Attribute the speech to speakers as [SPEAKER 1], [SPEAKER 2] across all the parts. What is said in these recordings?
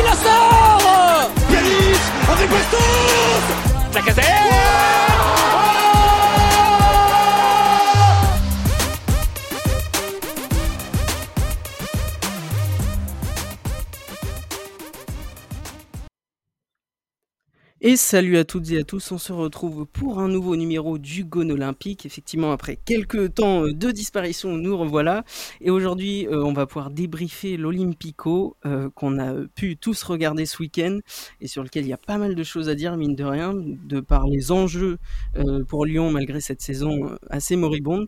[SPEAKER 1] qui la sort.
[SPEAKER 2] Yanis avec Bastos
[SPEAKER 1] La casette
[SPEAKER 3] Et salut à toutes et à tous, on se retrouve pour un nouveau numéro du Gone Olympique. Effectivement, après quelques temps euh, de disparition, nous revoilà. Et aujourd'hui, euh, on va pouvoir débriefer l'Olympico euh, qu'on a pu tous regarder ce week-end et sur lequel il y a pas mal de choses à dire, mine de rien, de par les enjeux euh, pour Lyon malgré cette saison assez moribonde,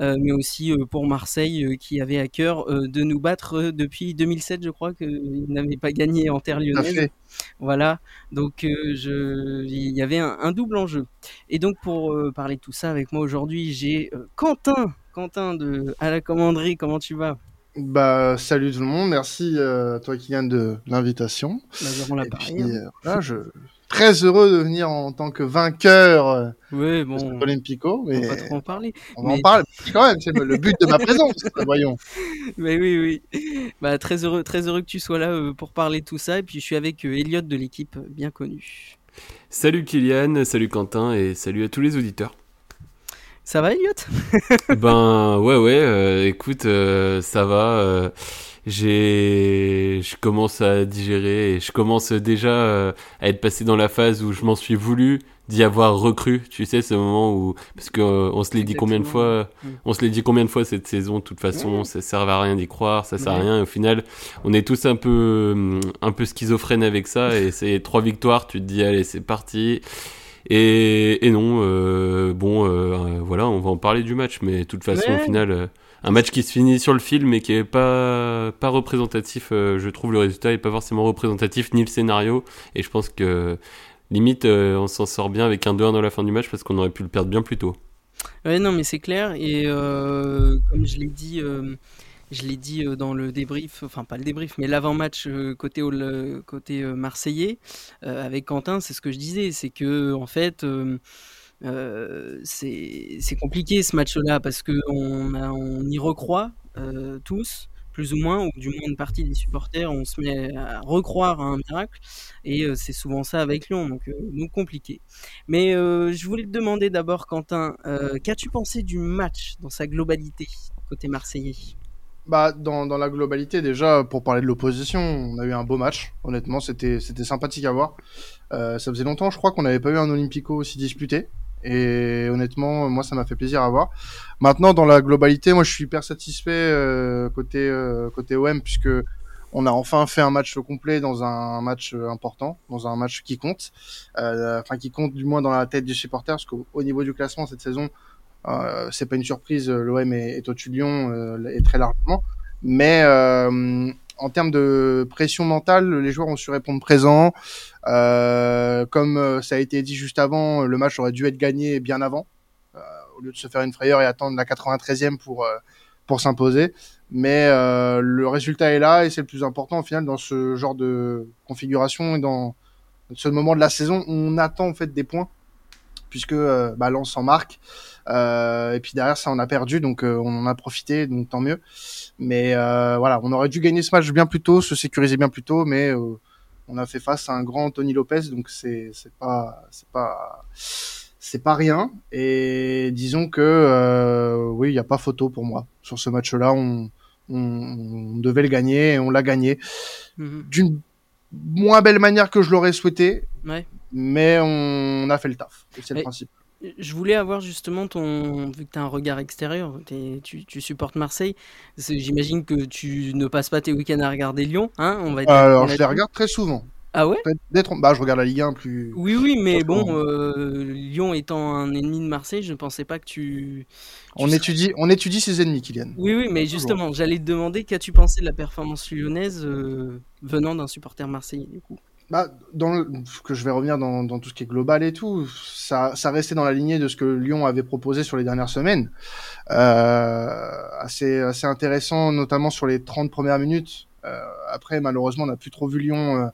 [SPEAKER 3] mais aussi pour Marseille qui avait à cœur de nous battre depuis 2007, je crois, qu'ils n'avaient pas gagné en terre lyonnaise. Voilà, donc euh, je, il y avait un, un double enjeu. Et donc pour euh, parler de tout ça avec moi aujourd'hui, j'ai euh, Quentin, Quentin de à la commanderie. Comment tu vas?
[SPEAKER 4] Bah, salut tout le monde. Merci, toi Kylian, de l'invitation.
[SPEAKER 3] Bah, on l'a
[SPEAKER 4] Et
[SPEAKER 3] parlé.
[SPEAKER 4] puis, voilà, je très heureux de venir en tant que vainqueur euh, de Olympico.
[SPEAKER 3] on
[SPEAKER 4] Mais
[SPEAKER 3] va pas trop en parler.
[SPEAKER 4] on en parler quand même. C'est le but de ma présence. Voyons.
[SPEAKER 3] Mais oui, oui. Bah très heureux, très heureux que tu sois là euh, pour parler de tout ça. Et puis je suis avec euh, Elliot de l'équipe bien connue.
[SPEAKER 5] Salut Kylian, salut Quentin et salut à tous les auditeurs.
[SPEAKER 3] Ça va, Elliot?
[SPEAKER 5] Ben ouais ouais, euh, écoute, euh, ça va. euh, j'ai, je commence à digérer et je commence déjà à être passé dans la phase où je m'en suis voulu d'y avoir recru. Tu sais, ce moment où parce que euh, on se l'est dit combien de fois, on se l'est dit combien de fois cette saison. De toute façon, ça sert à rien d'y croire, ça sert à rien. Et au final, on est tous un peu, hum, un peu schizophrènes avec ça. Et c'est trois victoires, tu te dis allez c'est parti. Et, et non, euh, bon, euh, euh, voilà, on va en parler du match, mais de toute façon,
[SPEAKER 3] Ouais.
[SPEAKER 5] au final, un match qui se finit sur le fil, mais qui est pas pas représentatif. je trouve le résultat est pas forcément représentatif ni le scénario. Et je pense que limite, on s'en sort bien avec un 2-1 dans la fin du match parce qu'on aurait pu le perdre bien plus tôt.
[SPEAKER 3] Ouais, non, mais c'est clair. Et comme je l'ai dit, je l'ai dit euh, dans le débrief, enfin pas le débrief, mais l'avant-match euh, côté euh, côté marseillais avec Quentin, c'est ce que je disais, c'est que en fait. c'est compliqué ce match-là parce que on, y recroit tous, plus ou moins, ou du moins une partie des supporters, on se met à recroire à un miracle, et c'est souvent ça avec Lyon, donc, donc compliqué. Mais je voulais te demander d'abord, Quentin, qu'as-tu pensé du match dans sa globalité côté marseillais?
[SPEAKER 4] Bah, dans, dans la globalité, déjà, pour parler de l'opposition, on a eu un beau match. Honnêtement, c'était sympathique à voir. Euh, ça faisait longtemps, je crois, qu'on n'avait pas eu un Olympico aussi disputé. Et honnêtement, moi, ça m'a fait plaisir à voir. Maintenant, dans la globalité, moi, je suis hyper satisfait euh, côté euh, côté OM puisque on a enfin fait un match complet dans un match important, dans un match qui compte, euh, enfin qui compte du moins dans la tête du supporter, parce qu'au au niveau du classement cette saison, c'est pas une surprise, l'OM est, au-dessus de Lyon euh, et très largement. Mais euh, en termes de pression mentale, les joueurs ont su répondre présent. Euh, comme euh, ça a été dit juste avant, le match aurait dû être gagné bien avant, euh, au lieu de se faire une frayeur et attendre la 93e pour euh, pour s'imposer. Mais euh, le résultat est là et c'est le plus important au final dans ce genre de configuration et dans ce moment de la saison où on attend en fait des points puisque euh, bah, Lens s'en marque. Euh, et puis derrière ça on a perdu donc euh, on en a profité donc tant mieux. Mais euh, voilà, on aurait dû gagner ce match bien plus tôt, se sécuriser bien plus tôt, mais euh, on a fait face à un grand Tony Lopez donc c'est c'est pas c'est pas c'est pas rien et disons que euh, oui il n'y a pas photo pour moi sur ce match-là on, on on devait le gagner et on l'a gagné
[SPEAKER 3] Mhm.
[SPEAKER 4] d'une moins belle manière que je l'aurais souhaité
[SPEAKER 3] Ouais.
[SPEAKER 4] Mais on a fait le taf c'est le principe.
[SPEAKER 3] Je voulais avoir justement ton, vu que tu as un regard extérieur, tu, tu supportes Marseille, j'imagine que tu ne passes pas tes week-ends à regarder Lyon, hein On va
[SPEAKER 4] alors je les regarde très souvent.
[SPEAKER 3] Ah ouais?
[SPEAKER 4] Bah je regarde la Ligue 1 plus
[SPEAKER 3] Oui, oui, mais bon, euh, Lyon étant un ennemi de Marseille, je ne pensais pas que tu. tu
[SPEAKER 4] on
[SPEAKER 3] serais-
[SPEAKER 4] étudie on étudie ses ennemis Kylian.
[SPEAKER 3] Oui, oui, mais justement, j'allais te demander qu'as-tu pensé de la performance lyonnaise euh, venant d'un supporter marseillais, du coup?
[SPEAKER 4] Bah, dans le, que je vais revenir dans, dans tout ce qui est global et tout, ça, ça restait dans la lignée de ce que Lyon avait proposé sur les dernières semaines. Euh, assez, assez intéressant, notamment sur les 30 premières minutes. Euh, après, malheureusement, on n'a plus trop vu Lyon euh,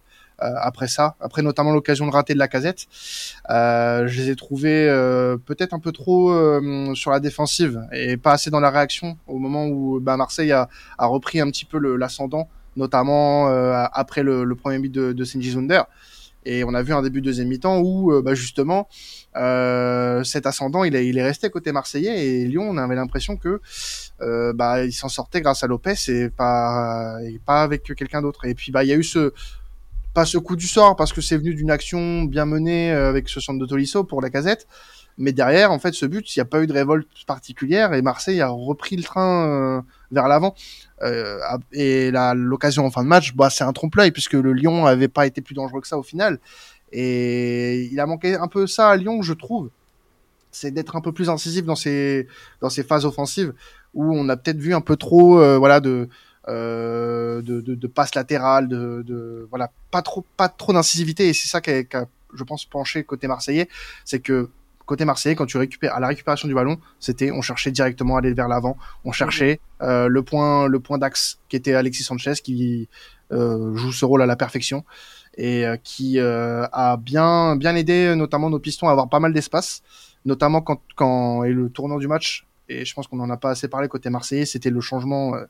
[SPEAKER 4] euh, après ça. Après, notamment l'occasion de rater de la casette. Euh, je les ai trouvés euh, peut-être un peu trop sur la défensive et pas assez dans la réaction au moment où bah, Marseille a, a repris un petit peu l'ascendant notamment après le, premier but de, de Senji Zunder. Et on a vu un début de deuxième mi-temps où, bah, justement, cet ascendant, il est, il est resté côté marseillais et Lyon, on avait l'impression que bah, il s'en sortait grâce à Lopez et pas, et pas avec quelqu'un d'autre. Et puis, bah, il y a eu ce, pas ce coup du sort parce que c'est venu d'une action bien menée euh, avec ce centre de Tolisso pour la casette. Mais derrière, en fait, ce but, il n'y a pas eu de révolte particulière et Marseille a repris le train euh, vers l'avant. Euh, et l'occasion en fin de match, bah, c'est un trompe-l'œil puisque le Lyon n'avait pas été plus dangereux que ça au final. Et il a manqué un peu ça à Lyon, je trouve. C'est d'être un peu plus incisif dans ses dans ses phases offensives où on a peut-être vu un peu trop, voilà, de euh, de, de, de passes latérales, de, de, voilà, pas trop, pas trop d'incisivité. Et c'est ça qui a, je pense, penché côté marseillais, c'est que côté marseillais, quand tu récupères à la récupération du ballon, c'était on cherchait directement à aller vers l'avant, on cherchait euh, le point, le point d'axe qui était Alexis Sanchez qui euh, joue ce rôle à la perfection et euh, qui euh, a bien, bien aidé notamment nos pistons à avoir pas mal d'espace, notamment quand, quand et le tournant du match et je pense qu'on n'en a pas assez parlé côté marseillais, c'était le changement euh,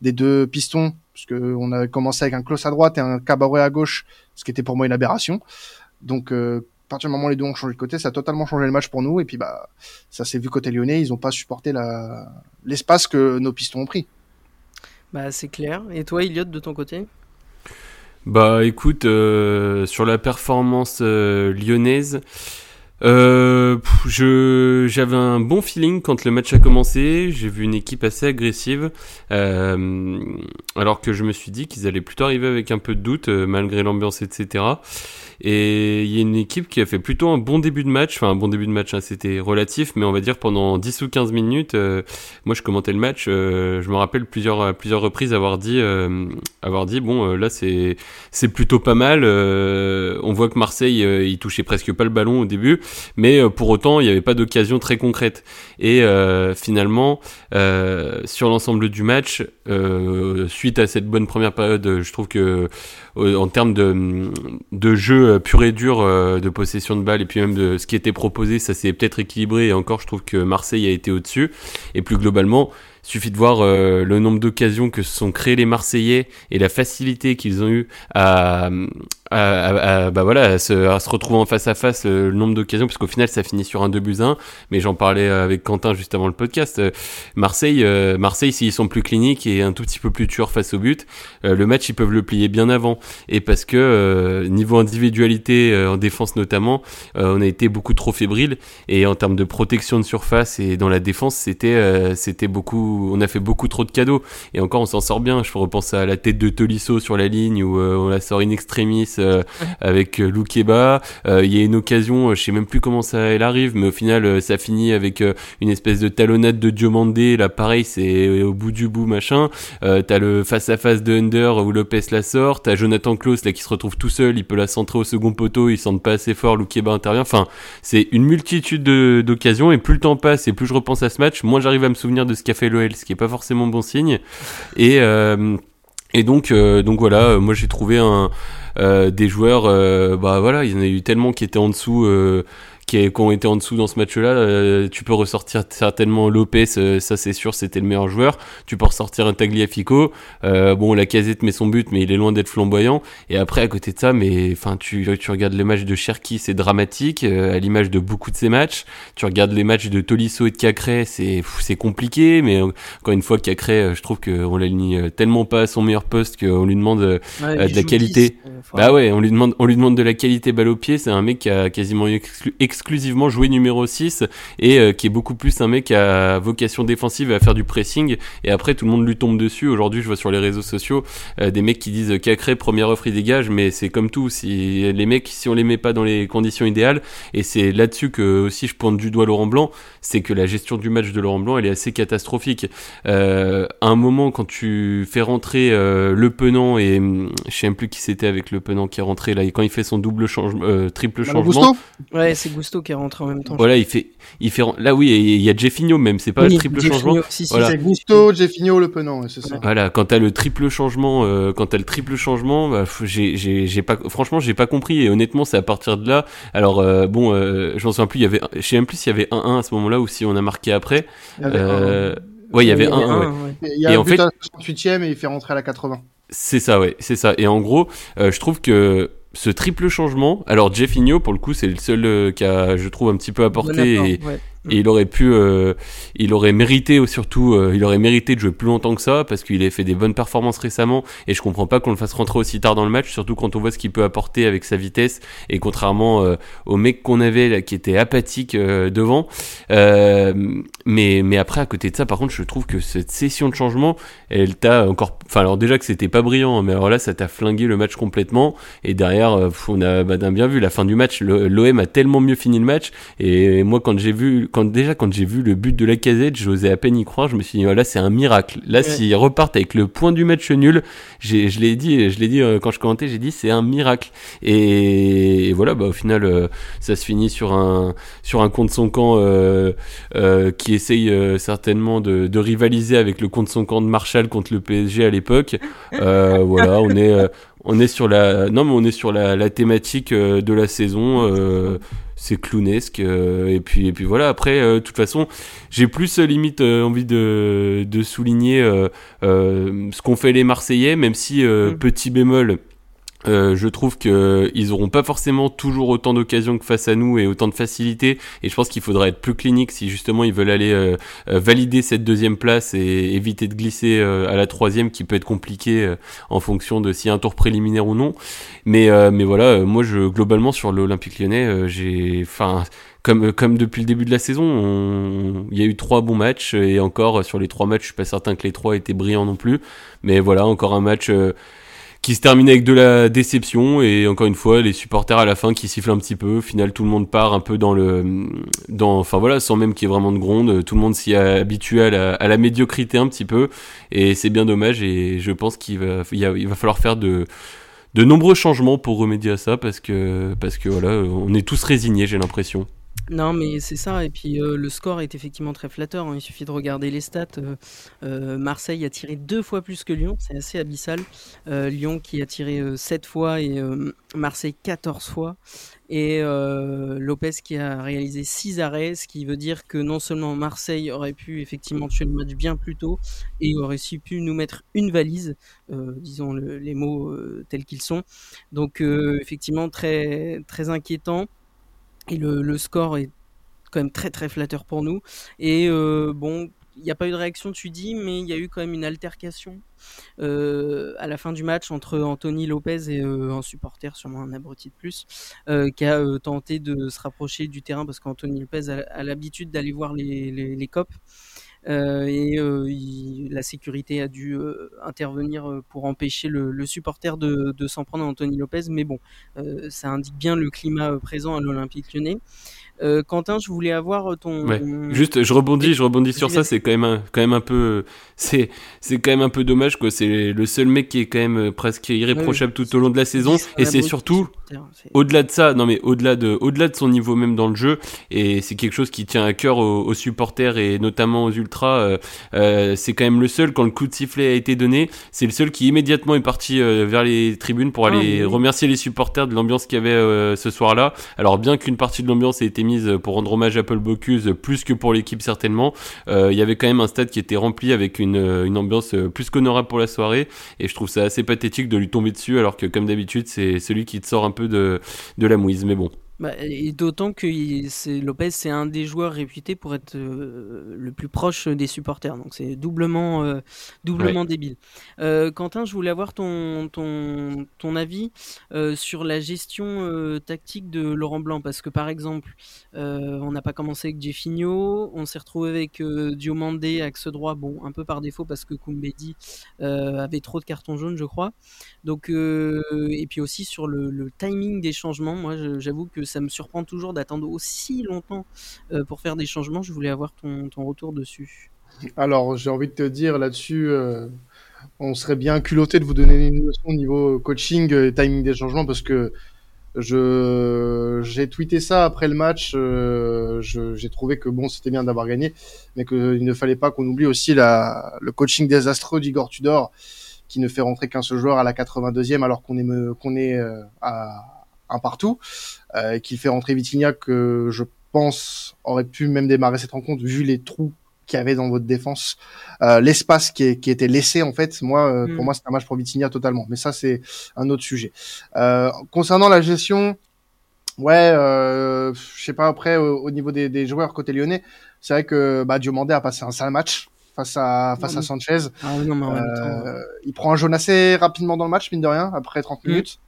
[SPEAKER 4] des deux pistons, parce on avait commencé avec un close à droite et un cabaret à gauche, ce qui était pour moi une aberration. Donc, euh, partir du moment où les deux ont changé de côté, ça a totalement changé le match pour nous, et puis bah, ça s'est vu côté lyonnais, ils n'ont pas supporté la... l'espace que nos pistons ont pris.
[SPEAKER 3] Bah, c'est clair. Et toi, Elliot, de ton côté?
[SPEAKER 5] Bah, écoute, euh, sur la performance lyonnaise, euh, je j'avais un bon feeling quand le match a commencé. J'ai vu une équipe assez agressive, euh, alors que je me suis dit qu'ils allaient plutôt arriver avec un peu de doute euh, malgré l'ambiance, etc. Et il y a une équipe qui a fait plutôt un bon début de match. Enfin, un bon début de match, hein, c'était relatif, mais on va dire pendant 10 ou 15 minutes, euh, moi je commentais le match. Euh, je me rappelle plusieurs, plusieurs reprises avoir dit, avoir dit bon, là c'est, c'est plutôt pas mal. on voit que Marseille, il touchait presque pas le ballon au début, mais pour autant, il n'y avait pas d'occasion très concrète. Et finalement, sur l'ensemble du match, suite à cette bonne première période, je trouve que en termes de, de jeu pur et dur euh, de possession de balle et puis même de ce qui était proposé, ça s'est peut-être équilibré et encore je trouve que Marseille a été au-dessus. Et plus globalement, suffit de voir euh, le nombre d'occasions que se sont créés les Marseillais et la facilité qu'ils ont eu à, à, bah voilà, à se, à se, retrouver en face à face euh, le nombre d'occasions, parce qu'au final ça finit sur un 2 buts 1, mais j'en parlais avec Quentin juste avant le podcast. Euh, Marseille, euh, Marseille s'ils sont plus cliniques et un tout petit peu plus tueurs face au but, le match ils peuvent le plier bien avant. Et parce que niveau individualité en défense notamment, on a été beaucoup trop fébrile et en termes de protection de surface et dans la défense c'était c'était beaucoup, on a fait beaucoup trop de cadeaux et encore on s'en sort bien. Je repense à la tête de Tolisso sur la ligne où on la sort in extremis euh, avec euh, Loukeba. Euh, il y a une occasion, je sais même plus comment ça elle arrive, mais au final ça finit avec une espèce de talonnade de Diomandé. Là pareil, c'est au bout du bout machin. t'as le face à face de Under où Lopez la sort. T'as Jonathan Klaus là qui se retrouve tout seul, il peut la centrer au second poteau, il sent pas assez fort. Loukeba intervient. Enfin, c'est une multitude d'occasions et plus le temps passe et plus je repense à ce match, moins j'arrive à me souvenir de ce qu'a fait ce qui est pas forcément bon signe. Et et donc, donc voilà, moi j'ai trouvé un, euh, des joueurs, euh, bah voilà, il y en a eu tellement qui étaient en dessous qui, ont été en dessous dans ce match-là. Euh, tu peux ressortir certainement Lopez, euh, ça c'est sûr, c'était le meilleur joueur. Tu peux ressortir un Tagliafico. Euh, bon, la casette met son but, mais il est loin d'être flamboyant. Et après, à côté de ça, mais enfin, tu, tu regardes les matchs de Cherki, c'est dramatique, à l'image de beaucoup de ces matchs. Tu regardes les matchs de Tolisso et de Cacré, c'est c'est compliqué, mais encore une fois, Cacré, je trouve qu'on l'aligne tellement pas à son meilleur poste qu'on lui demande de la qualité. bah ouais, on lui demande on lui demande de la qualité balle au pied. C'est un mec qui a quasiment exclu, exclusivement joué numéro 6 et euh, qui est beaucoup plus un mec à vocation défensive et à faire du pressing et après tout le monde lui tombe dessus. Aujourd'hui, je vois sur les réseaux sociaux euh, des mecs qui disent Cacré première offre il dégage mais c'est comme tout si les mecs si on les met pas dans les conditions idéales et c'est là-dessus que aussi je pointe du doigt Laurent Blanc, c'est que la gestion du match de Laurent Blanc elle est assez catastrophique. Euh, à un moment quand tu fais rentrer Le Penant et hum, je sais même plus qui c'était avec Le Penant qui est rentré là et quand il fait son double changement triple changement.
[SPEAKER 3] Ouais, c'est qui est rentré en même temps.
[SPEAKER 5] Voilà, il fait, il fait, là oui, il y a Jeffinho même, c'est pas le triple changement.
[SPEAKER 4] C'est Gusto, Jeffinho, le penant, c'est ça.
[SPEAKER 5] Voilà, quand t'as le triple changement, euh, quand t'as le triple changement, bah, j'ai, pas, franchement, j'ai pas compris et honnêtement, c'est à partir de là. Alors euh, bon, euh, je m'en souviens plus, il y avait, je sais même plus s'il y avait 1-1 à ce moment-là ou si on a marqué après.
[SPEAKER 4] Il y avait
[SPEAKER 5] ouais, il y avait 1-1.
[SPEAKER 4] Il y a et en fait, 68 e et il fait rentrer à la 80.
[SPEAKER 5] C'est ça, ouais, c'est ça. Et en gros, je trouve que ce triple changement, alors Jeffinho, pour le coup, c'est le seul qui a, je trouve, un petit peu apporté. et, et il aurait pu, euh, il aurait mérité surtout, euh, il aurait mérité de jouer plus longtemps que ça parce qu'il a fait des bonnes performances récemment. Et je comprends pas qu'on le fasse rentrer aussi tard dans le match, surtout quand on voit ce qu'il peut apporter avec sa vitesse. Et contrairement euh, au mec qu'on avait là qui était apathique devant. mais mais après à côté de ça, par contre, je trouve que cette session de changement, elle t'a encore, enfin alors déjà que c'était pas brillant, hein, mais alors là ça t'a flingué le match complètement. Et derrière on a bah, bien vu la fin du match, l'OM a tellement mieux fini le match. Et moi quand j'ai vu quand déjà quand j'ai vu le but de la casette, j'osais à peine y croire. Je me suis dit, voilà, c'est un miracle. Là, s'ils repartent avec le point du match nul, je l'ai dit, je l'ai dit euh, quand je commentais, j'ai dit, c'est un miracle. Et, voilà, bah, au final, euh, ça se finit sur un, sur un compte son camp euh, qui essaye certainement de, de, rivaliser avec le compte son camp de Marshall contre le PSG à l'époque. voilà, on est on est sur la non mais on est sur la, la thématique de la saison c'est clownesque euh, et puis et puis voilà après euh, de toute façon j'ai plus euh, limite envie de, de souligner ce qu'ont fait les Marseillais même si mm. petit bémol euh, je trouve qu'ils n'auront pas forcément toujours autant d'occasions que face à nous et autant de facilité. Et je pense qu'il faudra être plus clinique si justement ils veulent aller euh, euh, valider cette deuxième place et éviter de glisser à la troisième qui peut être compliqué en fonction de s'il y a un tour préliminaire ou non. Mais, mais voilà, moi je globalement sur l'Olympique lyonnais, j'ai... Enfin, comme, comme depuis le début de la saison, il y a eu trois bons matchs et encore sur les trois matchs, je suis pas certain que les trois étaient brillants non plus. Mais voilà, encore un match qui se termine avec de la déception et encore une fois les supporters à la fin qui sifflent un petit peu. Au final, tout le monde part un peu dans le, dans, enfin voilà, sans même qu'il y ait vraiment de gronde. Tout le monde s'y a habitué à la, à la médiocrité un petit peu et c'est bien dommage. Et je pense qu'il va, il, va falloir faire de de nombreux changements pour remédier à ça parce que parce que voilà, on est tous résignés, j'ai l'impression.
[SPEAKER 3] Non, mais c'est ça. Et puis euh, le score est effectivement très flatteur. Hein. Il suffit de regarder les stats. Euh, euh, Marseille a tiré deux fois plus que Lyon. C'est assez abyssal. Lyon qui a tiré 7 fois et Marseille 14 fois. Et Lopez qui a réalisé 6 arrêts, ce qui veut dire que non seulement Marseille aurait pu effectivement tuer le match bien plus tôt et aurait aussi pu nous mettre une valise, disons les mots tels qu'ils sont. Donc effectivement très, très inquiétant. Et le, score est quand même très très flatteur pour nous. Et euh, bon, il n'y a pas eu de réaction, tu dis, mais il y a eu quand même une altercation euh, à la fin du match entre Anthony Lopez et euh, un supporter, sûrement un abruti de plus, qui a tenté de se rapprocher du terrain parce qu'Anthony Lopez a, l'habitude d'aller voir les, les, les copes. Euh, et euh, la sécurité a dû euh, intervenir pour empêcher le, supporter de, de s'en prendre à Anthony Lopez. Mais bon, ça indique bien le climat présent à l'Olympique lyonnais. Euh, Quentin, je voulais avoir ton.
[SPEAKER 5] Ouais. Juste, je rebondis, je rebondis sur ça. C'est quand même un, quand même un peu, c'est, c'est quand même un peu dommage quoi. C'est le seul mec qui est quand même euh, presque irréprochable tout au long de la saison, et c'est surtout au-delà de ça. Non mais au-delà de, au-delà de son niveau même dans le jeu, et c'est quelque chose qui tient à cœur aux, supporters et notamment aux ultras. Euh, euh, c'est quand même le seul quand le coup de sifflet a été donné, c'est le seul qui immédiatement est parti vers les tribunes pour ah, aller remercier les supporters de l'ambiance qu'il y avait ce soir-là. Alors bien qu'une partie de l'ambiance ait été mise pour rendre hommage à Paul Bocuse, plus que pour l'équipe certainement. Euh, il y avait quand même un stade qui était rempli avec une, une ambiance plus qu'honorable pour la soirée, et je trouve ça assez pathétique de lui tomber dessus, alors que comme d'habitude, c'est celui qui sort un peu de, de la mouise. Mais bon.
[SPEAKER 3] Bah, et d'autant que Lopez, c'est un des joueurs réputés pour être euh, le plus proche des supporters. Donc c'est doublement, euh, doublement débile. Euh, Quentin, je voulais avoir ton, ton, ton avis sur la gestion tactique de Laurent Blanc. Parce que par exemple, on n'a pas commencé avec Jeffinho, on s'est retrouvé avec Diomandé, axe droit, bon, un peu par défaut parce que Koumbedi avait trop de cartons jaunes, je crois. Donc, et puis aussi sur le, le timing des changements, moi j'avoue que ça me surprend toujours d'attendre aussi longtemps euh, pour faire des changements. Je voulais avoir ton, retour dessus.
[SPEAKER 4] Alors, j'ai envie de te dire là-dessus, euh, on serait bien culotté de vous donner une leçon au niveau coaching et timing des changements parce que je j'ai tweeté ça après le match. Euh, j'ai trouvé que bon, c'était bien d'avoir gagné, mais qu'il ne fallait pas qu'on oublie aussi la, le coaching désastreux d'Igor Tudor qui ne fait rentrer qu'un seul joueur à la 82e alors qu'on est qu'on est à un partout, euh, qu'il fait rentrer Vitignac que je pense aurait pu même démarrer cette rencontre vu les trous qu'il y avait dans votre défense, euh, l'espace qui, qui était laissé en fait, moi, euh, pour
[SPEAKER 3] Mm.
[SPEAKER 4] moi, c'est un match pour Vitinha totalement. Mais ça, c'est un autre sujet. Euh, concernant la gestion, ouais, euh, je sais pas après au, au niveau des, des joueurs côté lyonnais, c'est vrai que bah, Diomandé a passé un sale match face à face à Sanchez.
[SPEAKER 3] Ah non, mais en même temps,
[SPEAKER 4] Euh, il prend un jaune assez rapidement dans le match, mine de rien, après 30
[SPEAKER 3] Mm.
[SPEAKER 4] minutes.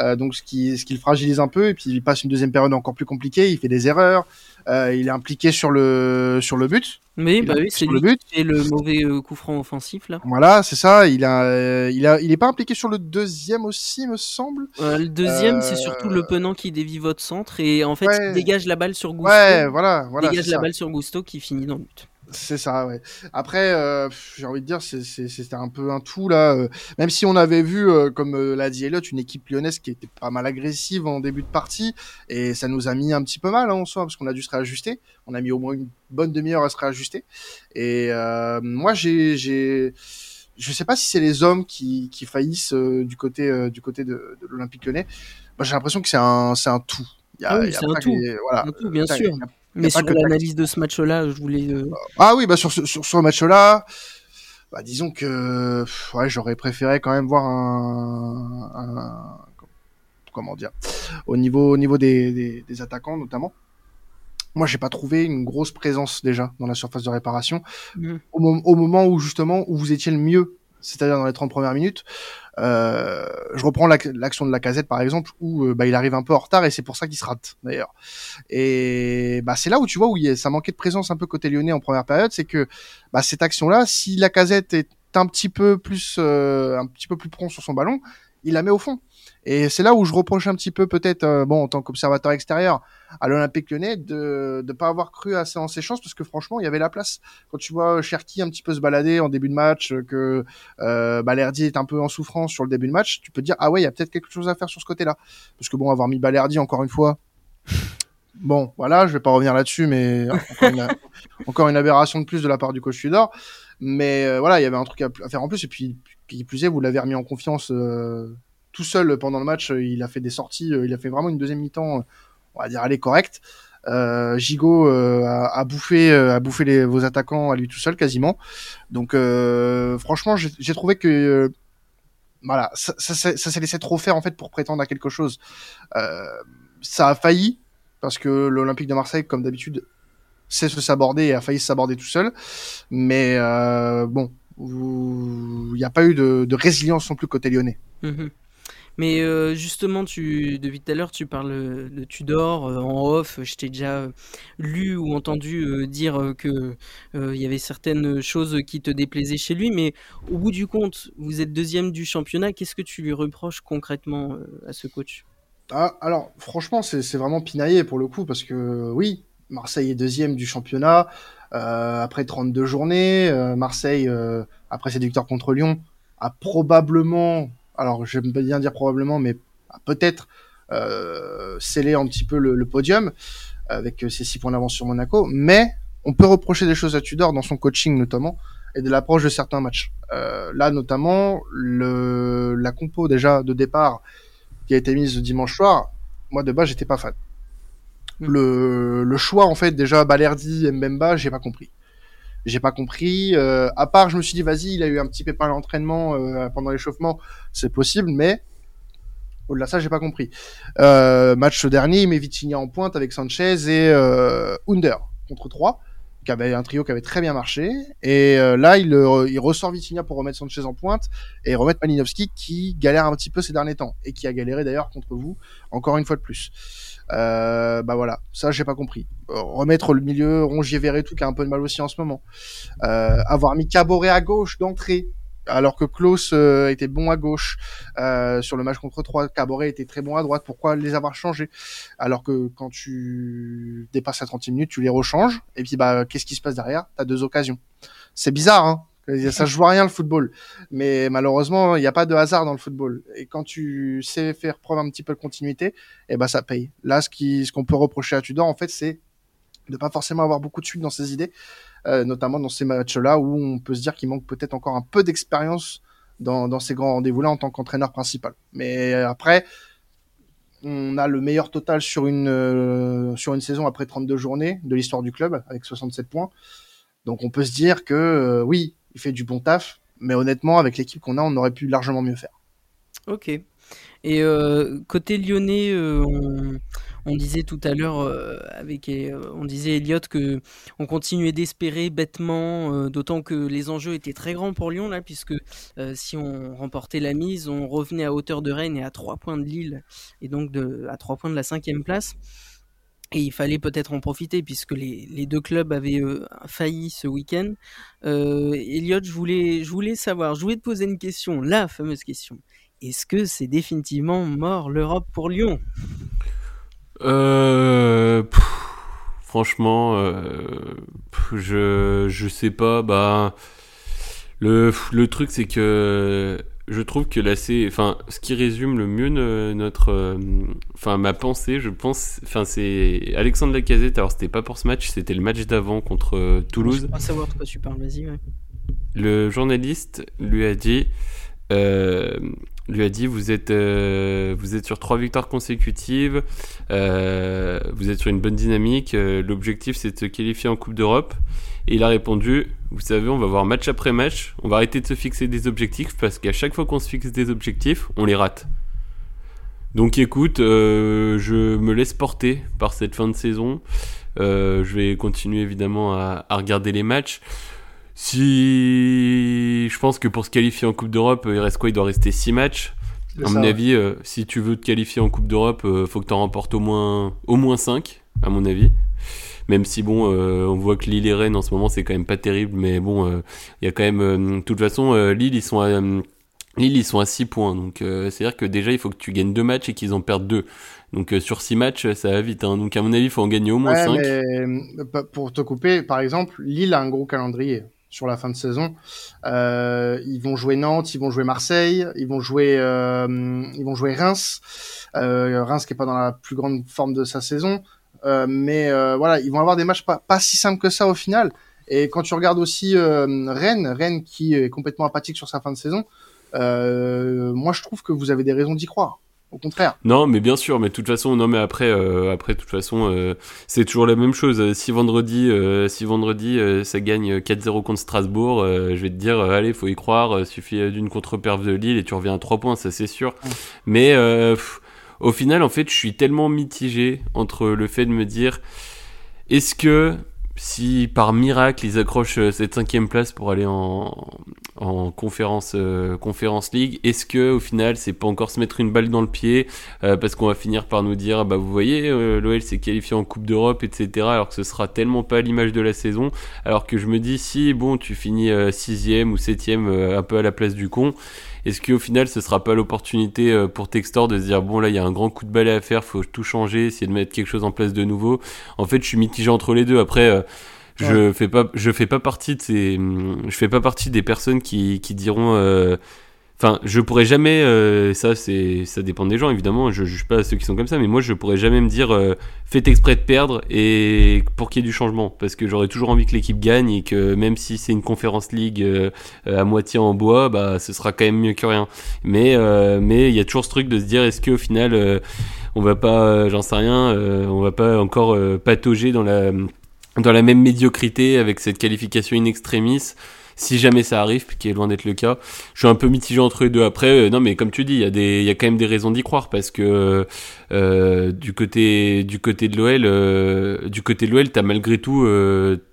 [SPEAKER 4] Euh, donc ce qui, ce qui le fragilise un peu. Et puis il passe une deuxième période encore plus compliquée. Il fait des erreurs. Euh, il est impliqué sur le sur le but.
[SPEAKER 3] Oui,
[SPEAKER 4] il
[SPEAKER 3] bah oui, c'est
[SPEAKER 4] le but.
[SPEAKER 3] fait le mauvais coup franc offensif là.
[SPEAKER 4] Voilà, c'est ça. Il a, il a, il est pas impliqué sur le deuxième aussi, me semble.
[SPEAKER 3] Euh, le deuxième,
[SPEAKER 4] Euh,
[SPEAKER 3] c'est surtout le penant qui dévie votre centre et en fait,
[SPEAKER 4] Ouais.
[SPEAKER 3] il dégage la balle sur Gusto.
[SPEAKER 4] Ouais, voilà, voilà.
[SPEAKER 3] dégage la
[SPEAKER 4] ça.
[SPEAKER 3] balle sur Gusto qui finit dans le but.
[SPEAKER 4] C'est ça, ouais. Après, euh, j'ai envie de dire, c'était un peu un tout là. euh, même si on avait vu, euh, comme euh, l'a dit Elliot, une équipe lyonnaise qui était pas mal agressive en début de partie, et ça nous a mis un petit peu mal hein, en soi, parce qu'on a dû se réajuster. On a mis au moins une bonne demi-heure à se réajuster. Et euh, moi, j'ai, j'ai, je sais pas si c'est les hommes qui, qui faillissent euh, du côté euh, du côté de, de l'Olympique Lyonnais. Moi, j'ai l'impression que c'est un, c'est un tout. Il y a-
[SPEAKER 3] Ah oui, c'est un. Un tout, bien sûr.
[SPEAKER 4] il y a-
[SPEAKER 3] Mais sur l'analyse de ce match-là, je voulais. euh,
[SPEAKER 4] ah oui, bah sur ce, sur, sur ce match-là, bah disons que ouais, j'aurais préféré quand même voir un, un- comment dire au niveau au niveau des, des, des attaquants notamment. Moi, j'ai pas trouvé une grosse présence déjà dans la surface de réparation
[SPEAKER 3] Mhm.
[SPEAKER 4] au, au moment où justement où vous étiez le mieux, c'est-à-dire dans les 30 premières minutes. Euh, je reprends l'ac- l'action de la casette par exemple où euh, bah, il arrive un peu en retard et c'est pour ça qu'il se rate d'ailleurs. Et bah, c'est là où tu vois où il a- ça manquait de présence un peu côté lyonnais en première période, c'est que bah, cette action-là, si la casette est un petit peu plus euh, un petit peu plus prompt sur son ballon, il la met au fond. Et c'est là où je reproche un petit peu peut-être euh, bon en tant qu'observateur extérieur à l'Olympique Lyonnais de de pas avoir cru assez en ses chances parce que franchement il y avait la place. Quand tu vois Cherki un petit peu se balader en début de match, euh, que euh, est un peu en souffrance sur le début de match, tu peux te dire ah ouais il y a peut-être quelque chose à faire sur ce côté-là. Parce que bon avoir mis Balerdi encore une fois, bon voilà je vais pas revenir là-dessus mais encore une, encore une aberration de plus de la part du coach Tudor. Mais euh, voilà il y avait un truc à, à faire en plus et puis qui plus est vous l'avez remis en confiance euh, tout seul pendant le match. Il a fait des sorties, euh, il a fait vraiment une deuxième mi-temps, euh, on va dire est correcte. Euh, Gigot euh, a, bouffé, euh, a bouffé les, vos attaquants à lui tout seul quasiment. Donc euh, franchement, j'ai trouvé que euh, voilà, ça, ça, s'est- ça s'est laissé trop faire en fait pour prétendre à quelque chose. Euh, ça a failli parce que l'Olympique de Marseille, comme d'habitude, sait se saborder et a failli saborder tout seul. Mais euh, bon, il n'y a pas eu de, résilience non plus côté lyonnais.
[SPEAKER 3] Mhm. Mais euh, justement, tu, depuis tout à l'heure, tu parles de Tudor euh, en off. Je t'ai déjà euh, lu ou entendu euh, dire euh, que euh, il y avait certaines choses qui te déplaisaient chez lui. Mais au bout du compte, vous êtes deuxième du championnat. Qu'est-ce que tu lui reproches concrètement euh, à ce coach?
[SPEAKER 4] Ah, alors, franchement, c'est vraiment pinaillé pour le coup, parce que oui, Marseille est deuxième du championnat euh, après 32 journées. Euh, Marseille, euh, après ses victoires contre Lyon, a probablement, alors je vais bien dire probablement, mais peut-être euh, scellé un petit peu le, le podium avec ses six points d'avance sur Monaco. Mais on peut reprocher des choses à Tudor dans son coaching notamment et de l'approche de certains matchs. Euh, là, notamment, le, la compo déjà de départ qui a été mise dimanche soir, moi de base j'étais pas fan.
[SPEAKER 3] Mm.
[SPEAKER 4] Le, le choix en fait déjà Balerdi Mbemba, j'ai pas compris. J'ai pas compris. Euh, à part, je me suis dit vas-y, il a eu un petit pépin à l'entraînement euh, pendant l'échauffement, c'est possible, mais au-delà de ça, j'ai pas compris. Euh, match dernier, il met Vitinha en pointe avec Sanchez et euh, Under contre 3 avait un trio qui avait très bien marché. Et euh, là, il, euh, il ressort Vitinha pour remettre Sanchez en pointe et remettre Malinowski qui galère un petit peu ces derniers temps et qui a galéré d'ailleurs contre vous encore une fois de plus. Euh, bah voilà, ça j'ai pas compris. Remettre le milieu Rongier Verretou qui a un peu de mal aussi en ce moment. Avoir mis Caboret à gauche d'entrée alors que Klaus euh, était bon à gauche euh, sur le match contre 3, Caboret était très bon à droite. Pourquoi les avoir changés? Alors que quand tu dépasses à 30 minutes, tu les rechanges et puis bah qu'est-ce qui se passe derrière? T'as deux occasions. C'est bizarre, hein ça joue rien le football, mais malheureusement il n'y a pas de hasard dans le football. Et quand tu sais faire preuve un petit peu de continuité, eh ben ça paye. Là, ce qui, ce qu'on peut reprocher à Tudor en fait, c'est de pas forcément avoir beaucoup de suite dans ses idées, euh, notamment dans ces matchs-là où on peut se dire qu'il manque peut-être encore un peu d'expérience dans, ces grands rendez-vous-là en tant qu'entraîneur principal. Mais après, on a le meilleur total sur une euh, sur une saison après 32 journées de l'histoire du club avec 67 points. Donc on peut se dire que oui, il fait du bon taf, mais honnêtement, avec l'équipe qu'on a, on aurait pu largement mieux faire.
[SPEAKER 3] Ok. Et euh, côté lyonnais, euh, on, disait tout à l'heure euh, avec, on disait Elliott que on continuait d'espérer bêtement, d'autant que les enjeux étaient très grands pour Lyon là, puisque si on remportait la mise, on revenait à hauteur de Rennes et à trois points de Lille, et donc à trois points de la cinquième place. Et il fallait peut-être en profiter puisque les, deux clubs avaient failli ce week-end. Euh, Elliot, je je voulais savoir, je voulais te poser une question, la fameuse question. Est-ce que c'est définitivement mort l'Europe pour Lyon?
[SPEAKER 5] Euh, Franchement, euh, je je sais pas. Bah le le truc c'est que je trouve que là c'est enfin ce qui résume le mieux notre euh, enfin ma pensée je pense enfin c'est Alexandre Lacazette alors c'était pas pour ce match c'était le match d'avant contre Toulouse. Je
[SPEAKER 3] pas savoir de quoi tu parles vas-y
[SPEAKER 5] Le journaliste lui a dit euh, lui a dit vous êtes euh, vous êtes sur trois victoires consécutives, euh, vous êtes sur une bonne dynamique. L'objectif c'est de se qualifier en Coupe d'Europe. Et il a répondu vous savez on va voir match après match, on va arrêter de se fixer des objectifs parce qu'à chaque fois qu'on se fixe des objectifs, on les rate. Donc écoute, je me laisse porter par cette fin de saison. je vais continuer évidemment à regarder les matchs. Si je pense que pour se qualifier en Coupe d'Europe, il reste quoi? Il doit rester 6 matchs. À mon avis, euh, si tu veux te qualifier en Coupe d'Europe, il euh, faut que tu en remportes au moins, au moins 5, à mon avis. Même si, bon, euh, on voit que Lille et Rennes en ce moment, c'est quand même pas terrible, mais bon, il y a quand même. de toute façon, Lille, ils sont à. Lille, ils sont à 6 points. Donc, c'est-à-dire que déjà, il faut que tu gagnes 2 matchs et qu'ils en perdent 2. Donc, sur 6 matchs, ça va vite. Hein. Donc, à mon avis, il faut en gagner au moins 5.
[SPEAKER 4] pour te couper, par exemple, Lille a un gros calendrier sur la fin de saison. Euh, ils vont jouer Nantes, ils vont jouer Marseille, ils vont jouer, euh, ils vont jouer Reims. Euh, Reims qui est pas dans la plus grande forme de sa saison, euh, mais voilà, ils vont avoir des matchs pas, pas si simples que ça au final. Et quand tu regardes aussi Rennes, Rennes qui est complètement apathique sur sa fin de saison, moi je trouve que vous avez des raisons d'y croire au contraire.
[SPEAKER 5] Non, mais bien sûr, mais de toute façon, non, mais après, euh, après, de toute façon, euh, c'est toujours la même chose. Si vendredi, euh, si vendredi, ça gagne 4-0 contre Strasbourg, je vais te dire, allez, faut y croire. suffit d'une contre-perf de Lille et tu reviens à 3 points, ça c'est sûr. Mais au final, en fait, je suis tellement mitigé entre le fait de me dire, est-ce que si par miracle ils accrochent euh, cette cinquième place pour aller en, en conférence, euh, conférence league, est-ce que au final c'est pas encore se mettre une balle dans le pied euh, parce qu'on va finir par nous dire bah vous voyez l'OL s'est qualifié en Coupe d'Europe etc alors que ce sera tellement pas l'image de la saison alors que je me dis si bon tu finis sixième ou septième un peu à la place du con est-ce qu'au final, ce sera pas l'opportunité euh, pour Textor de se dire bon là, il y a un grand coup de balai à faire, faut tout changer, essayer de mettre quelque chose en place de nouveau? En fait, je suis mitigé entre les deux. Après. Euh, je fais pas, je fais pas partie de ces, je fais pas partie des personnes qui, qui diront, euh, Enfin, je pourrais jamais, euh, ça c'est, ça dépend des gens évidemment. Je juge pas ceux qui sont comme ça, mais moi je pourrais jamais me dire euh, faites exprès de perdre et pour qu'il y ait du changement, parce que j'aurais toujours envie que l'équipe gagne et que même si c'est une conférence league euh, à moitié en bois, bah ce sera quand même mieux que rien. Mais euh, mais il y a toujours ce truc de se dire est-ce qu'au final on va pas, j'en sais rien, on va pas encore patauger dans la dans la même médiocrité avec cette qualification in extremis si jamais ça arrive, qui est loin d'être le cas. Je suis un peu mitigé entre les deux. Après, euh, non, mais comme tu dis, il y a des, y a quand même des raisons d'y croire parce que euh, du côté, du côté de l'OL, euh, du côté de l'OL, t'as malgré tout,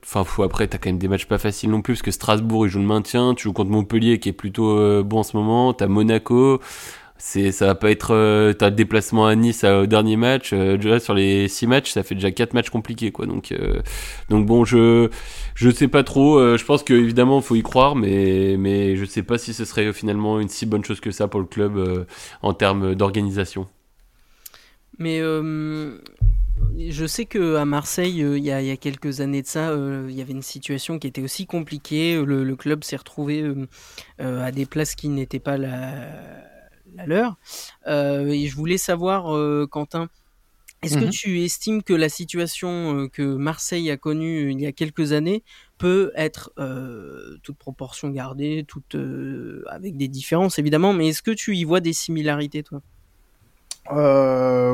[SPEAKER 5] enfin, faut après, t'as quand même des matchs pas faciles non plus parce que Strasbourg, il joue le maintien, tu joues contre Montpellier qui est plutôt bon en ce moment, t'as Monaco c'est ça va pas être euh, t'as le déplacement à Nice au dernier match euh, déjà sur les six matchs ça fait déjà quatre matchs compliqués quoi donc euh, donc bon je je sais pas trop euh, je pense que évidemment faut y croire mais mais je sais pas si ce serait finalement une si bonne chose que ça pour le club en termes d'organisation
[SPEAKER 3] mais je sais que à Marseille, il y, a, y, a, quelques années de ça, il y avait une situation qui était aussi compliquée. Le, le club s'est retrouvé à des places qui n'étaient pas la, à l'heure. Euh, et je voulais savoir, euh, Quentin, est-ce que mhm. tu estimes que la situation euh, que Marseille a connue il y a quelques années peut être, toute proportion gardée, toute, avec des différences évidemment, mais est-ce que tu y vois des similarités, toi?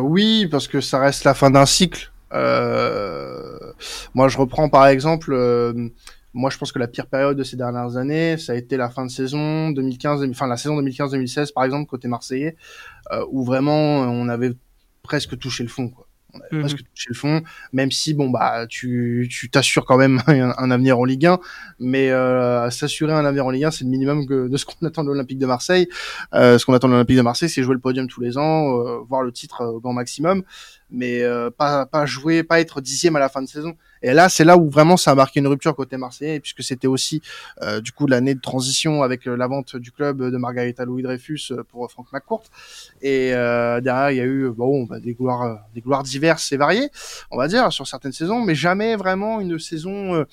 [SPEAKER 4] Oui, parce que ça reste la fin d'un cycle. moi, je reprends par exemple Moi, je pense que la pire période de ces dernières années, ça a été la fin de saison 2015, enfin la saison 2015-2016 par exemple côté marseillais, euh, où vraiment on avait presque touché le fond. Quoi. On avait
[SPEAKER 3] Mhm.
[SPEAKER 4] presque touché le fond, même si bon bah tu tu t'assures quand même un, un avenir en Ligue 1, mais euh, s'assurer un avenir en Ligue 1, c'est le minimum que, de ce qu'on attend de l'Olympique de Marseille. Euh, ce qu'on attend de l'Olympique de Marseille, c'est jouer le podium tous les ans, euh, voir le titre euh, au grand maximum, mais euh, pas pas jouer, pas être dixième à la fin de saison. Et là, c'est là où vraiment ça a marqué une rupture côté marseillais, puisque c'était aussi euh, du coup l'année de transition avec euh, la vente du club de Margarita Louis Dreyfus euh, pour Franck McCourt. Et euh, derrière, il y a eu bon bah, des gloires, euh, des gloires diverses et variées, on va dire, sur certaines saisons, mais jamais vraiment une saison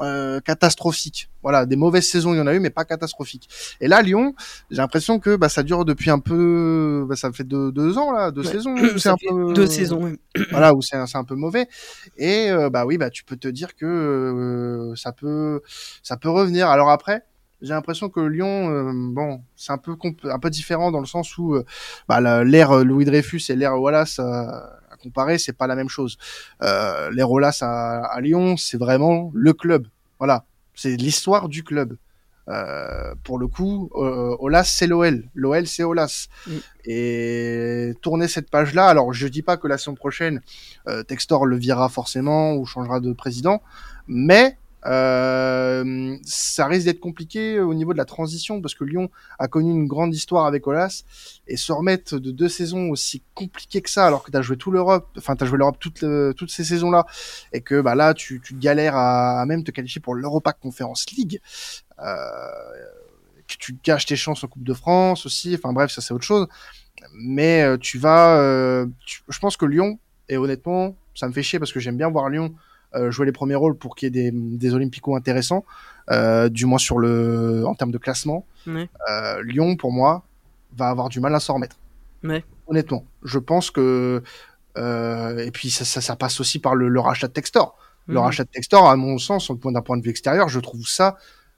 [SPEAKER 4] euh, euh, catastrophique. Voilà, des mauvaises saisons, il y en a eu, mais pas catastrophiques. Et là, Lyon, j'ai l'impression que bah, ça dure depuis un peu, bah, ça fait deux, deux ans là, deux saisons. où c'est un peu
[SPEAKER 3] deux saisons, oui.
[SPEAKER 4] voilà où c'est un, c'est un peu mauvais et euh, bah oui bah tu peux te dire que euh, ça peut ça peut revenir alors après j'ai l'impression que Lyon euh, bon c'est un peu un peu différent dans le sens où euh, bah, l'ère Louis Dreyfus et l'ère Wallace à comparer c'est pas la même chose. Euh, Wallace à, à Lyon c'est vraiment le club. Voilà. C'est l'histoire du club. Euh, pour le coup, euh, Olas c'est l'OL, l'OL c'est Olas.
[SPEAKER 3] Mm.
[SPEAKER 4] Et tourner cette page-là, alors je dis pas que la saison prochaine, euh, Textor le virera forcément ou changera de président, mais euh, ça risque d'être compliqué au niveau de la transition parce que Lyon a connu une grande histoire avec Olas et se remettre de deux saisons aussi compliquées que ça alors que tu as joué tout l'Europe, enfin tu joué l'Europe toutes, le- toutes ces saisons-là et que bah là tu, tu galères à, à même te qualifier pour l'Europa Conference League. Euh, que tu gâches tes chances en Coupe de France aussi. Enfin bref, ça c'est autre chose. Mais euh, tu vas, euh, je pense que Lyon, et honnêtement, ça me fait chier parce que j'aime bien voir Lyon euh, jouer les premiers rôles pour qu'il y ait des, des Olympico intéressants, euh, du moins sur le, en termes de classement.
[SPEAKER 3] Ouais.
[SPEAKER 4] Euh, Lyon, pour moi, va avoir du mal à s'en remettre.
[SPEAKER 3] Ouais.
[SPEAKER 4] Honnêtement, je pense que euh, et puis ça, ça, ça passe aussi par le, le rachat de Textor. Le
[SPEAKER 3] Mhm.
[SPEAKER 4] rachat de Textor, à mon sens, d'un point de vue extérieur, je trouve ça,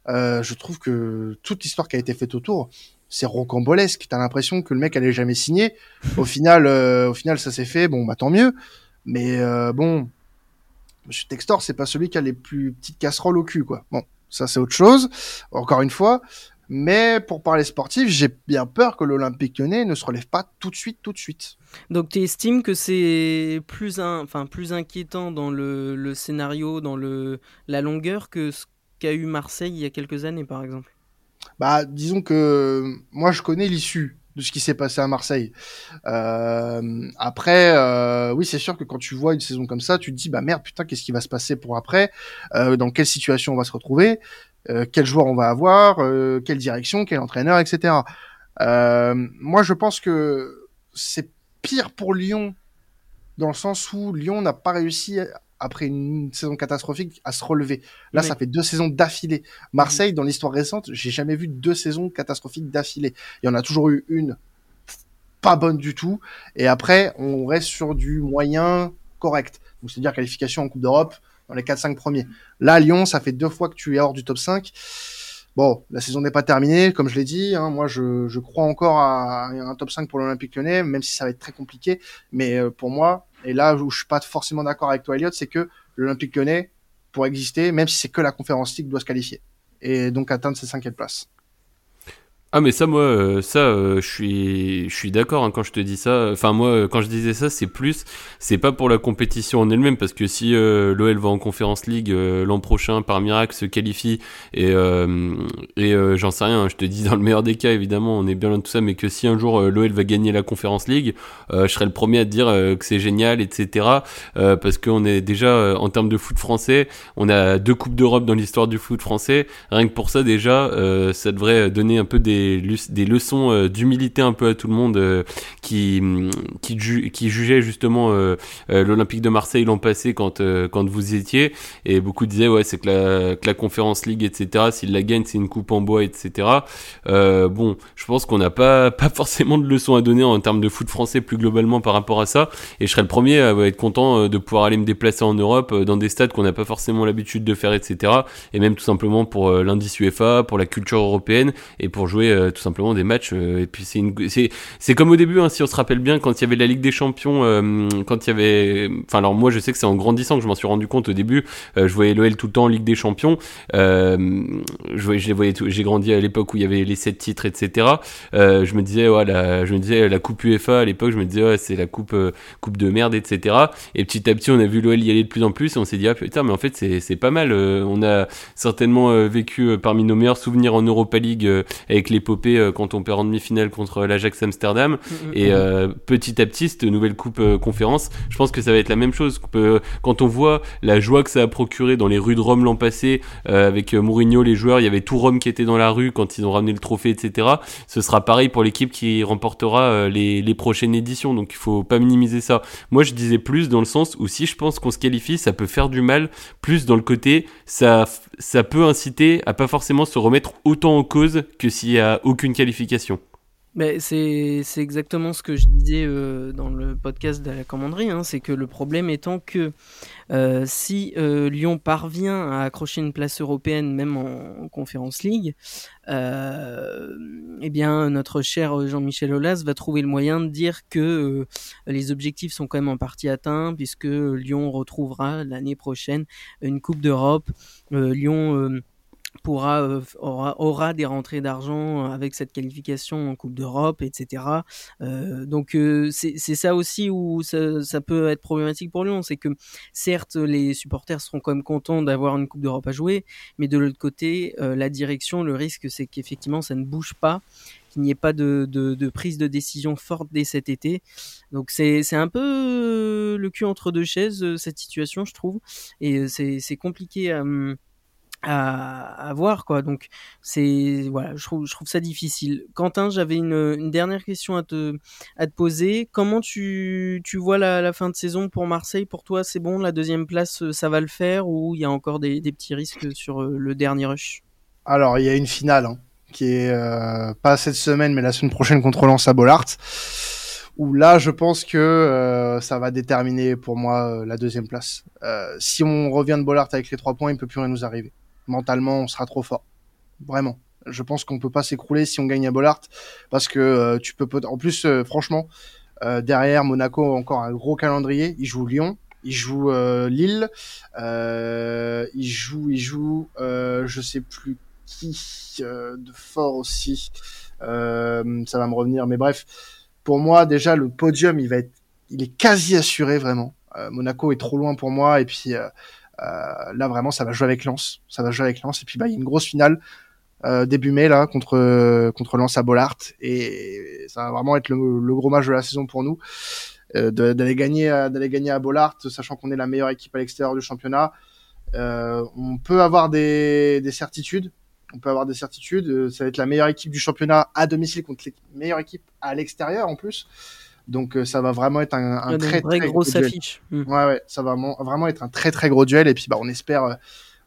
[SPEAKER 4] euh, je trouve que toute l'histoire qui a été faite autour, c'est rocambolesque. T'as l'impression que le mec allait jamais signer. Au final, euh, au final, ça s'est fait. Bon, bah tant mieux. Mais euh, bon, Monsieur Textor, c'est pas celui qui a les plus petites casseroles au cul, quoi. Bon, ça c'est autre chose. Encore une fois. Mais pour parler sportif, j'ai bien peur que l'Olympique Lyonnais ne se relève pas tout de suite, tout de suite.
[SPEAKER 3] Donc tu estimes que c'est plus, un, enfin, plus inquiétant dans le, le scénario, dans le, la longueur que ce qu'a eu Marseille il y a quelques années par exemple?
[SPEAKER 4] Bah, disons que moi je connais l'issue de ce qui s'est passé à Marseille. Euh, après, euh, oui, c'est sûr que quand tu vois une saison comme ça, tu te dis bah merde, putain, qu'est-ce qui va se passer pour après? Euh, Dans quelle situation on va se retrouver? Euh, Quel joueur on va avoir? Euh, Quelle direction? Quel entraîneur, etc. Euh, moi, je pense que c'est pire pour Lyon dans le sens où Lyon n'a pas réussi après une saison catastrophique à se relever. Là,
[SPEAKER 3] Oui.
[SPEAKER 4] ça fait deux saisons d'affilée. Marseille, dans l'histoire récente, j'ai jamais vu deux saisons catastrophiques d'affilée. Il y en a toujours eu une pas bonne du tout. Et après, on reste sur du moyen correct. Donc, c'est-à-dire qualification en Coupe d'Europe dans les 4-5 premiers. Là, Lyon, ça fait deux fois que tu es hors du top 5. Bon, la saison n'est pas terminée, comme je l'ai dit. hein. moi, je, je crois encore à un top 5 pour l'Olympique lyonnais, même si ça va être très compliqué. Mais euh, pour moi, et là où je suis pas forcément d'accord avec toi, Elliot, c'est que l'Olympique lyonnais, pour exister, même si c'est que la conférence League, doit se qualifier. Et donc atteindre ses cinquièmes places.
[SPEAKER 5] Ah mais ça moi euh, ça euh, je suis je suis d'accord hein, quand je te dis ça. Enfin moi euh, quand je disais ça c'est plus c'est pas pour la compétition en elle-même parce que si l'OL va en conférence league l'an prochain par miracle se qualifie et et j'en sais rien je te dis dans le meilleur des cas évidemment on est bien loin de tout ça mais que si un jour l'OL va gagner la conférence league je serai le premier à te dire que c'est génial etc parce qu'on est déjà en termes de foot français on a deux coupes d'Europe dans l'histoire du foot français. Rien que pour ça déjà ça devrait donner un peu des, des leçons euh, d'humilité un peu à tout le monde euh, qui hum, qui, ju- qui jugeait justement euh, l'Olympique de Marseille l'an passé quand quand vous y étiez. Et beaucoup disaient ouais c'est que la, Conférence League etc s'il la gagne c'est une coupe en bois etc bon je pense qu'on n'a pas pas forcément de leçons à donner en termes de foot français plus globalement par rapport à ça. Et je serais le premier à être content de pouvoir aller me déplacer en Europe dans des stades qu'on n'a pas forcément l'habitude de faire etc et même tout simplement pour l'indice UEFA pour la culture européenne et pour jouer jouer tout simplement des matchs. et puis c'est une, c'est, c'est comme au début, hein, si on se rappelle bien, quand il y avait la Ligue des Champions, quand il y avait, enfin alors moi je sais que c'est en grandissant que je m'en suis rendu compte au début. je voyais l'OL tout le temps en Ligue des Champions. je, les voyais, j'ai grandi à l'époque où il y avait les sept titres, etc. je me disais, ouais, la, je me disais la Coupe UEFA à l'époque, je me disais, c'est la coupe, coupe de merde, etc. Et petit à petit, on a vu l'OL y aller de plus en plus, et on s'est dit, ah putain, mais en fait c'est, c'est pas mal. on a certainement vécu parmi nos meilleurs souvenirs en Europa League avec l'épopée quand on perd en demi-finale contre l'Ajax Amsterdam. Mm, mm, et mm. petit à petit, cette nouvelle coupe conférence, je pense que ça va être la même chose. quand on voit la joie que ça a procuré dans les rues de Rome l'an passé, avec Mourinho, les joueurs, il y avait tout Rome qui était dans la rue quand ils ont ramené le trophée, etc. Ce sera pareil pour l'équipe qui remportera les, les prochaines éditions. Donc il faut pas minimiser ça. Moi, je disais plus dans le sens où si je pense qu'on se qualifie, ça peut faire du mal, plus dans le côté, ça, ça peut inciter à pas forcément se remettre autant en cause que s'il y a aucune qualification.
[SPEAKER 3] Mais c'est exactement ce que je disais euh, dans le podcast de la commanderie, hein, c'est que le problème étant que euh, si euh, Lyon parvient à accrocher une place européenne, même en, en Conférence League, eh bien notre cher Jean-Michel Aulas va trouver le moyen de dire que les objectifs sont quand même en partie atteints, puisque Lyon retrouvera l'année prochaine une Coupe d'Europe. Lyon pourra, euh, aura, aura, des rentrées d'argent avec cette qualification en Coupe d'Europe, etc. Euh, donc euh, c'est ça aussi où ça, ça, peut être problématique pour Lyon, c'est que certes les supporters seront quand même contents d'avoir une Coupe d'Europe à jouer, mais de l'autre côté, la direction, le risque c'est qu'effectivement ça ne bouge pas qu'il n'y ait pas de, de, de, prise de décision forte dès cet été. Donc c'est un peu le cul entre deux chaises cette situation, je trouve, et c'est compliqué à, à, voir quoi. Donc c'est voilà je trouve je trouve ça difficile. Quentin j'avais une, dernière question à te à te poser. Comment tu tu vois la, fin de saison pour Marseille? Pour toi c'est bon la deuxième place ça va le faire ou il y a encore des, petits risques sur euh, le dernier rush?
[SPEAKER 4] Alors il y a une finale hein, qui est euh, pas cette semaine mais la semaine prochaine contre Lens à Bollard où là je pense que euh, ça va déterminer pour moi la deuxième place. Si on revient de Bollard avec les trois points il peut plus rien nous arriver mentalement, on sera trop fort. Vraiment. Je pense qu'on peut pas s'écrouler si on gagne à Bollard parce que euh, tu peux en plus euh, franchement euh, derrière Monaco encore un gros calendrier, il joue Lyon, il joue Lille, il joue il joue je sais plus qui de fort aussi. ça va me revenir mais bref, pour moi déjà le podium, il va être il est quasi assuré vraiment. Monaco est trop loin pour moi et puis là vraiment ça va jouer avec Lens, ça va jouer avec Lens. Et puis bah il y a une grosse finale euh, début mai là contre contre Lens à Bollard. Et ça va vraiment être le, gros match de la saison pour nous. Euh, d'aller gagner d'aller gagner à Bollard sachant qu'on est la meilleure équipe à l'extérieur du championnat. Euh, on peut avoir des, des certitudes. On peut avoir des certitudes. Ça va être la meilleure équipe du championnat à domicile contre les meilleures équipes à l'extérieur en plus donc euh, ça va vraiment être un, un très très
[SPEAKER 3] gros affiche.
[SPEAKER 4] Hmm. Ouais ouais, ça va vraiment être un très très gros duel et puis bah on espère euh,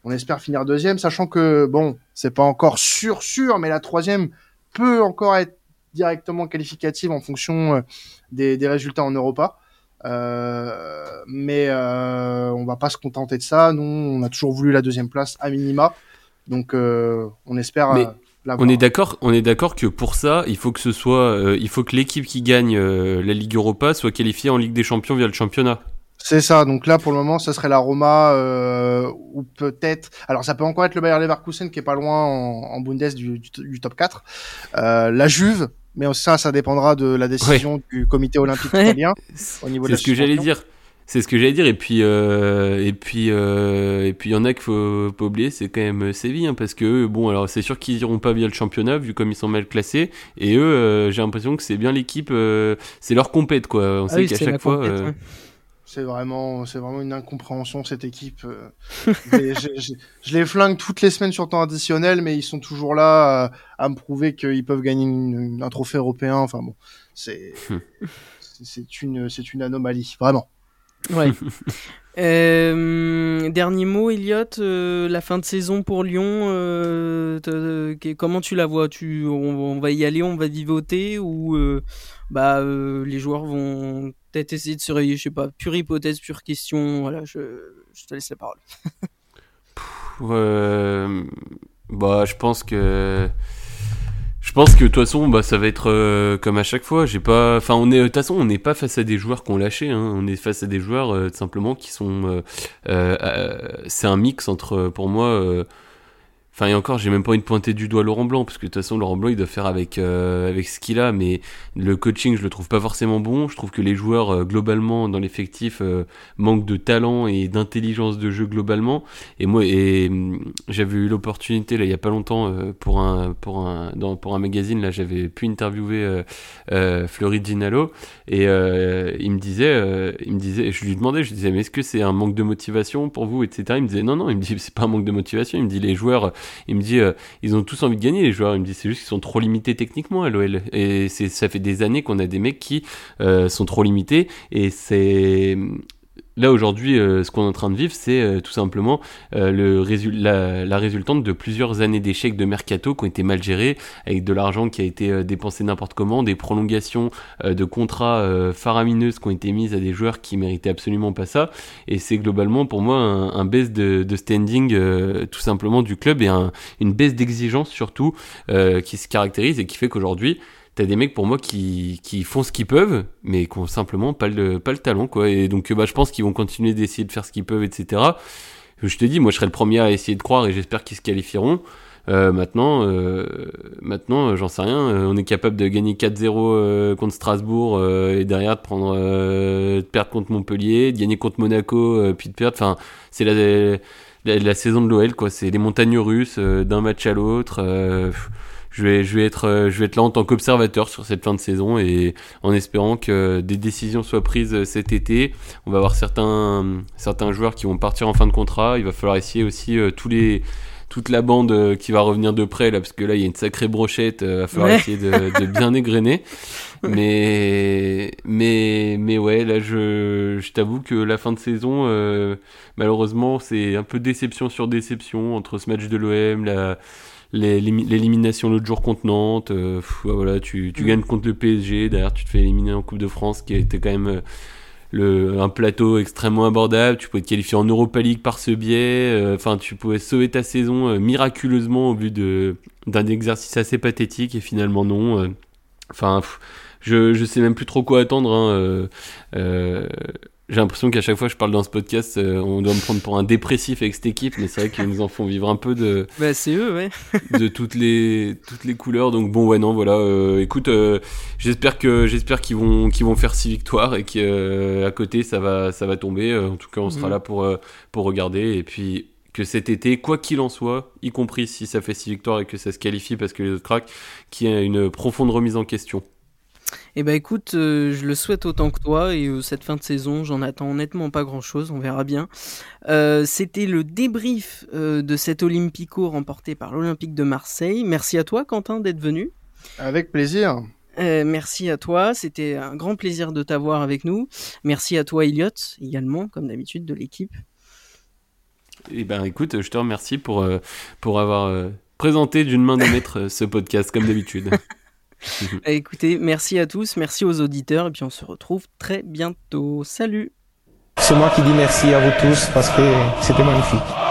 [SPEAKER 4] on espère finir deuxième, sachant que bon c'est pas encore sûr sûr, mais la troisième peut encore être directement qualificative en fonction euh, des, des, résultats en Europa. Euh, mais euh, on va pas se contenter de ça. Nous, on a toujours voulu la deuxième place à minima, donc on espère.
[SPEAKER 5] On est d'accord, on est d'accord que pour ça, il faut que ce soit, euh, il faut que l'équipe qui gagne euh, la Ligue Europa soit qualifiée en Ligue des Champions via le championnat.
[SPEAKER 4] C'est ça. Donc là, pour le moment, ça serait la Roma euh, ou peut-être. Alors, ça peut encore être le Bayer Leverkusen qui est pas loin en, en Bundes du, du, top 4. Euh, la Juve, mais ça, ça dépendra de la décision du Comité olympique italien
[SPEAKER 5] au niveau de. C'est ce que j'allais dire. C'est ce que j'allais dire. Et puis, euh, et puis, euh, et puis, il y en a qu'il faut pas oublier, c'est quand même Séville, hein, parce que bon, alors c'est sûr qu'ils iront pas via le championnat vu comme ils sont mal classés. Et eux, euh, j'ai l'impression que c'est bien l'équipe, euh, c'est leur compète quoi. On ah sait qu'à chaque fois. Euh,
[SPEAKER 4] c'est vraiment, c'est vraiment une incompréhension cette équipe. je les flingue toutes les semaines sur temps additionnel, mais ils sont toujours là à, me prouver qu'ils peuvent gagner un trophée européen. Enfin bon, c'est, c'est une, c'est une anomalie, vraiment.
[SPEAKER 3] Ouais. euh, dernier mot, Elliot, euh, la fin de saison pour Lyon, euh, comment tu la vois? Tu, on, va y aller, on va vivoter ou bah, les joueurs vont peut-être essayer de se réveiller, je sais pas, pure hypothèse, pure question, voilà, je, je te laisse la parole.
[SPEAKER 5] bah, je pense que Je pense que de toute façon, bah, ça va être euh, comme à chaque fois. J'ai pas, enfin, on est de toute façon, on n'est pas face à des joueurs qui ont lâché. Hein. On est face à des joueurs euh, simplement qui sont. Euh, c'est un mix entre, pour moi Enfin, et encore, j'ai même pas envie de pointer du doigt Laurent Blanc, parce que de toute façon, Laurent Blanc, il doit faire avec, euh, avec ce qu'il a, mais le coaching, je le trouve pas forcément bon. Je trouve que les joueurs, euh, globalement, dans l'effectif, euh, manquent de talent et d'intelligence de jeu globalement. Et moi, et hum, j'avais eu l'opportunité, là, il y a pas longtemps, pour un, pour un, dans, pour un magazine, là, j'avais pu interviewer Fleury Ginalo, et il me disait, il me disait, je lui demandais, je disais, mais est-ce que c'est un manque de motivation pour vous, etc. Il me disait, non, non, il me dit, c'est pas un manque de motivation. Il me dit, les joueurs, il me dit, euh, ils ont tous envie de gagner les joueurs. Il me dit, c'est juste qu'ils sont trop limités techniquement à l'OL. Et ça fait des années qu'on a des mecs qui euh, sont trop limités. Et c'est Là aujourd'hui, euh, ce qu'on est en train de vivre, c'est euh, tout simplement euh, le la, la, résultante de plusieurs années d'échecs de mercato qui ont été mal gérés, avec de l'argent qui a été dépensé n'importe comment, des prolongations de contrats faramineuses qui ont été mises à des joueurs qui méritaient absolument pas ça. Et c'est globalement pour moi un, baisse de, de standing tout simplement du club et un, une baisse d'exigence surtout qui se caractérise et qui fait qu'aujourd'hui t'as des mecs pour moi qui, qui font ce qu'ils peuvent, mais qui ont simplement pas le, pas le talent, quoi. Et donc, bah, je pense qu'ils vont continuer d'essayer de faire ce qu'ils peuvent, etc. Je te dis, moi, je serai le premier à essayer de croire et j'espère qu'ils se qualifieront. Euh, maintenant, euh, maintenant, j'en sais rien. Euh, on est capable de gagner 4-0 contre Strasbourg et derrière de prendre, de perdre contre Montpellier, de gagner contre Monaco, puis de perdre. Enfin, c'est la, la, saison de l'OL, quoi. C'est les montagnes russes d'un match à l'autre je vais, je vais être, euh, je vais être là en tant qu'observateur sur cette fin de saison et en espérant que des décisions soient prises cet été. On va avoir certains, certains joueurs qui vont partir en fin de contrat. Il va falloir essayer aussi euh, tous les toute la bande euh, qui va revenir de près là parce que là il y a une sacrée brochette il va falloir essayer de, de, bien égrener mais mais mais ouais là je, je t'avoue que la fin de saison malheureusement c'est un peu déception sur déception entre ce match de l'OM la l'élimination l'autre jour contre Nantes. Euh, voilà, tu, tu mm. gagnes contre le PSG. Derrière, tu te fais éliminer en Coupe de France, qui été quand même euh, le, un plateau extrêmement abordable. Tu pouvais te qualifier en Europa League par ce biais. Euh, enfin, tu pouvais sauver ta saison miraculeusement au de d'un exercice assez pathétique et finalement non. Enfin, je je sais même plus trop quoi attendre. Hein, j'ai l'impression qu'à chaque fois que je parle dans ce podcast, euh, on doit me prendre pour un dépressif avec cette équipe, mais c'est vrai qu'ils nous en font vivre un peu de.
[SPEAKER 3] Bah, c'est eux, ouais.
[SPEAKER 5] de toutes les toutes les couleurs. Donc bon, ouais, non, voilà. Euh, écoute, euh, j'espère que j'espère qu'ils vont qu'ils vont faire six victoires et qu'à côté ça va ça va tomber. en tout cas, on sera mm. là pour pour regarder et puis que cet été, quoi qu'il en soit, y compris si ça fait six victoires et que ça se qualifie parce que les autres craquent, qu'il y ait une profonde remise en question.
[SPEAKER 3] Eh ben écoute, euh, je le souhaite autant que toi et euh, cette fin de saison, j'en attends honnêtement pas grand-chose, on verra bien. Euh, c'était le débrief de cet Olympico remporté par l'Olympique de Marseille. Merci à toi Quentin d'être venu.
[SPEAKER 4] Avec plaisir.
[SPEAKER 3] merci à toi, c'était un grand plaisir de t'avoir avec nous. Merci à toi Elliot également, comme d'habitude, de l'équipe.
[SPEAKER 5] Eh ben écoute, je te remercie pour, pour avoir présenté d'une main de maître ce podcast, comme d'habitude.
[SPEAKER 3] Écoutez, merci à tous, merci aux auditeurs, et puis on se retrouve très bientôt. Salut
[SPEAKER 1] C'est moi qui dis merci à vous tous parce que c'était magnifique.